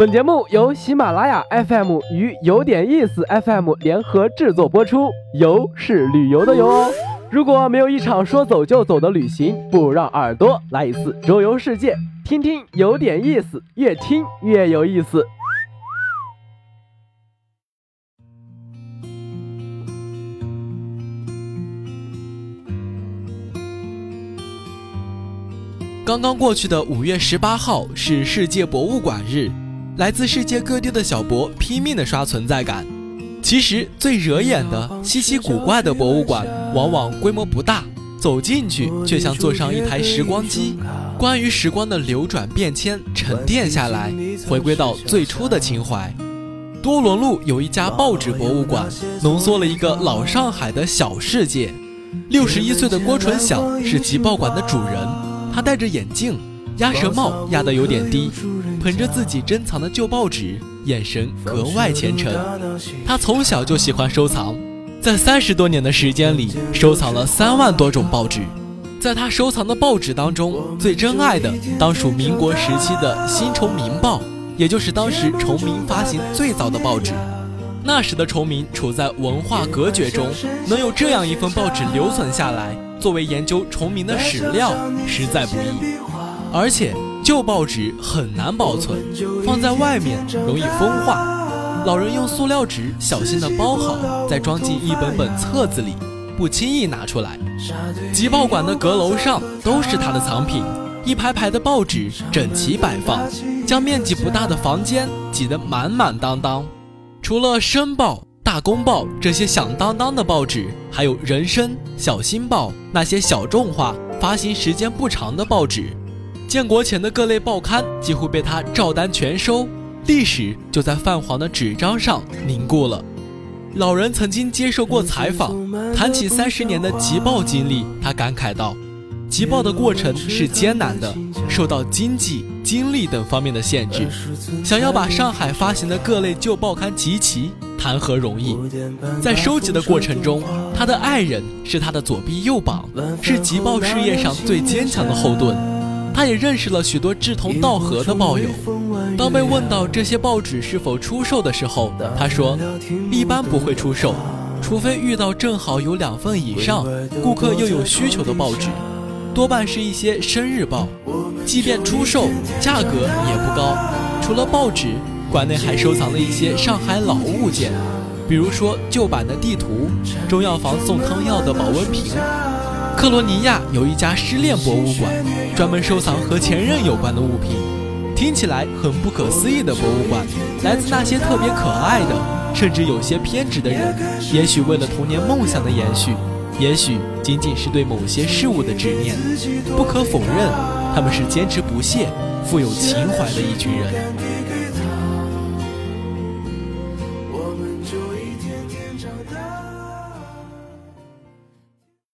本节目由喜马拉雅 FM 与有点意思 FM 联合制作播出，游是旅游的游哦。如果没有一场说走就走的旅行，不如让耳朵来一次周游世界，听听有点意思，越听越有意思。刚刚过去的五月十八号是世界博物馆日，来自世界各地的小博拼命的刷存在感。其实最惹眼的、稀奇古怪的博物馆，往往规模不大，走进去却像坐上一台时光机，关于时光的流转变迁沉淀下来，回归到最初的情怀。多伦路有一家报纸博物馆，浓缩了一个老上海的小世界。六十一岁的郭纯晓是集报馆的主人。他戴着眼镜，鸭舌帽压得有点低，捧着自己珍藏的旧报纸，眼神格外虔诚。他从小就喜欢收藏，在三十多年的时间里，收藏了三万多种报纸。在他收藏的报纸当中，最珍爱的当属民国时期的《新崇明报》，也就是当时崇明发行最早的报纸。那时的崇明处在文化隔绝中，能有这样一份报纸留存下来。作为研究崇明的史料，实在不易，而且旧报纸很难保存，放在外面容易风化。老人用塑料纸小心地包好，再装进一本本册子里，不轻易拿出来。集报馆的阁楼上都是他的藏品，一排排的报纸整齐摆放，将面积不大的房间挤得满满当当。除了《申报》。大公报这些响当当的报纸，还有人生、小新报那些小众化、发行时间不长的报纸，建国前的各类报刊几乎被他照单全收，历史就在泛黄的纸张上凝固了。老人曾经接受过采访，谈起三十年的集报经历，他感慨道：“集报的过程是艰难的，受到经济、精力等方面的限制，想要把上海发行的各类旧报刊集齐。”谈何容易？在收集的过程中，他的爱人是他的左臂右膀，是集报事业上最坚强的后盾。他也认识了许多志同道合的报友。当被问到这些报纸是否出售的时候，他说：“一般不会出售，除非遇到正好有两份以上，顾客又有需求的报纸，多半是一些生日报。即便出售，价格也不高。除了报纸。”馆内还收藏了一些上海老物件，比如说旧版的地图、中药房送汤药的保温瓶。克罗尼亚有一家失恋博物馆，专门收藏和前任有关的物品。听起来很不可思议的博物馆，来自那些特别可爱的，甚至有些偏执的人。也许为了童年梦想的延续，也许仅仅是对某些事物的执念。不可否认，他们是坚持不懈、富有情怀的一群人。